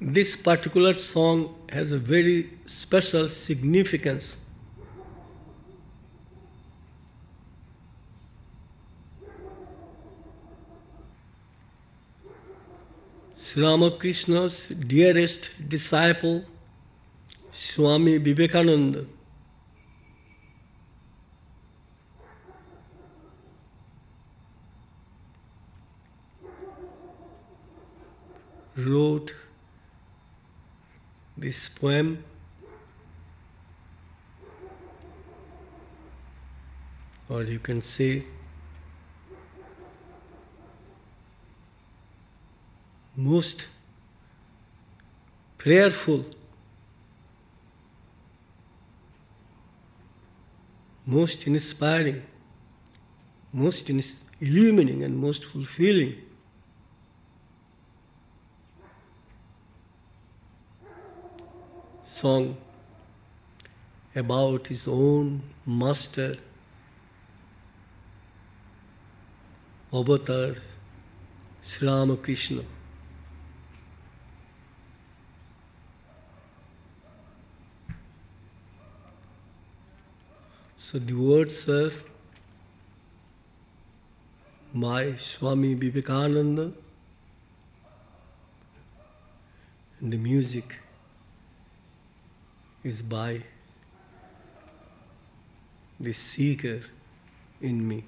This particular song has a very special significance. Sri Ramakrishna's dearest disciple, Swami Vivekananda, wrote this poem or you can say most prayerful most inspiring most illuminating and most fulfilling song about his own master, avatar, Sri Ramakrishna. So the words are my Swami Vivekananda and the music is by the seeker in me.